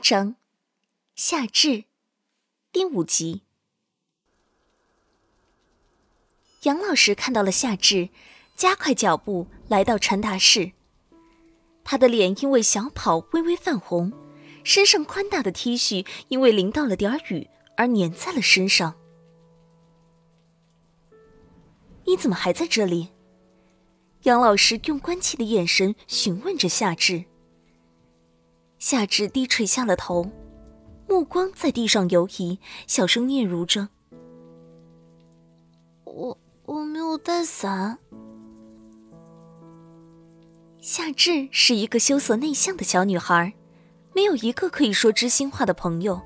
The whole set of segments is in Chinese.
一章，夏至，第五集。杨老师看到了夏至，加快脚步来到传达室。他的脸因为小跑微微泛红，身上宽大的 T 恤因为淋到了点雨而粘在了身上。你怎么还在这里？杨老师用关切的眼神询问着夏至。夏至低垂下了头，目光在地上游移，小声嗫嚅着：“我我没有带伞。”夏至是一个羞涩内向的小女孩，没有一个可以说知心话的朋友，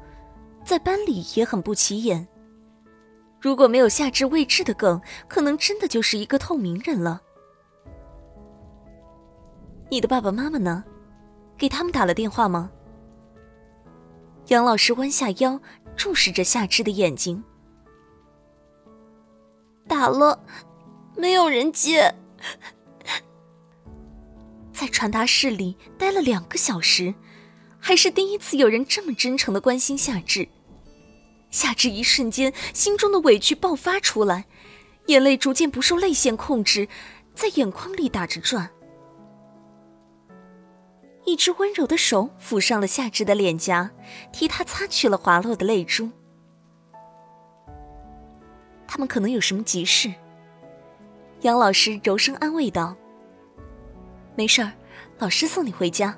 在班里也很不起眼。如果没有夏至未知的梗，可能真的就是一个透明人了。你的爸爸妈妈呢？给他们打了电话吗？杨老师弯下腰，注视着夏至的眼睛。打了，没有人接。在传达室里待了两个小时，还是第一次有人这么真诚的关心夏至。夏至一瞬间心中的委屈爆发出来，眼泪逐渐不受泪腺控制，在眼眶里打着转。一只温柔的手抚上了夏至的脸颊，替他擦去了滑落的泪珠。他们可能有什么急事。杨老师柔声安慰道：“没事儿，老师送你回家。”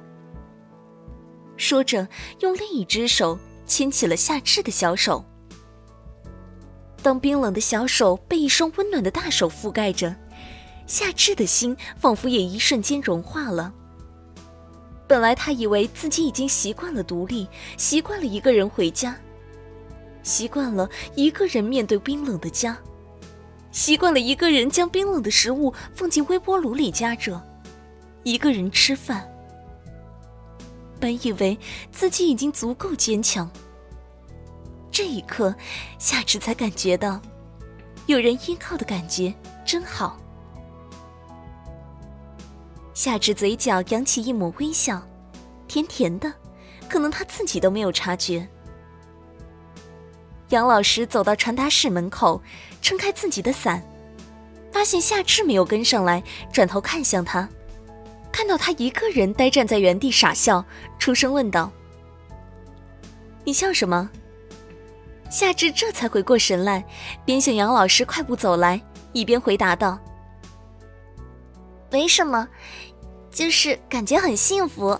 说着，用另一只手牵起了夏至的小手。当冰冷的小手被一双温暖的大手覆盖着，夏至的心仿佛也一瞬间融化了。本来他以为自己已经习惯了独立，习惯了一个人回家，习惯了一个人面对冰冷的家，习惯了一个人将冰冷的食物放进微波炉里加热，一个人吃饭。本以为自己已经足够坚强，这一刻，夏至才感觉到，有人依靠的感觉真好。夏至嘴角扬起一抹微笑，甜甜的，可能他自己都没有察觉。杨老师走到传达室门口，撑开自己的伞，发现夏至没有跟上来，转头看向他，看到他一个人呆站在原地傻笑，出声问道：“你笑什么？”夏至这才回过神来，边向杨老师快步走来，一边回答道：“没什么。”就是感觉很幸福。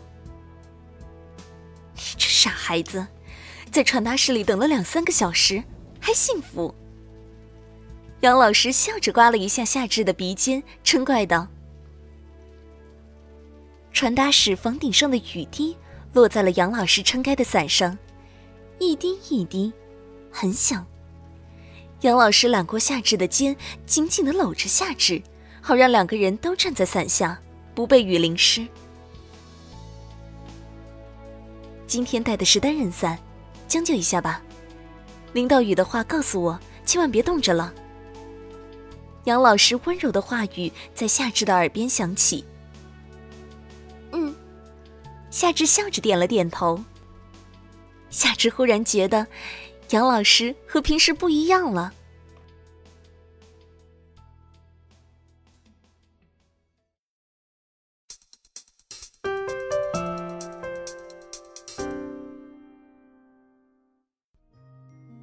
你 这傻孩子，在传达室里等了两三个小时，还幸福？杨老师笑着刮了一下夏至的鼻尖，嗔怪道：“传达室房顶上的雨滴落在了杨老师撑开的伞上，一滴一滴，很响。”杨老师揽过夏至的肩，紧紧的搂着夏至，好让两个人都站在伞下。不被雨淋湿。今天带的是单人伞，将就一下吧。淋到雨的话，告诉我，千万别冻着了。杨老师温柔的话语在夏至的耳边响起。嗯，夏至笑着点了点头。夏至忽然觉得，杨老师和平时不一样了。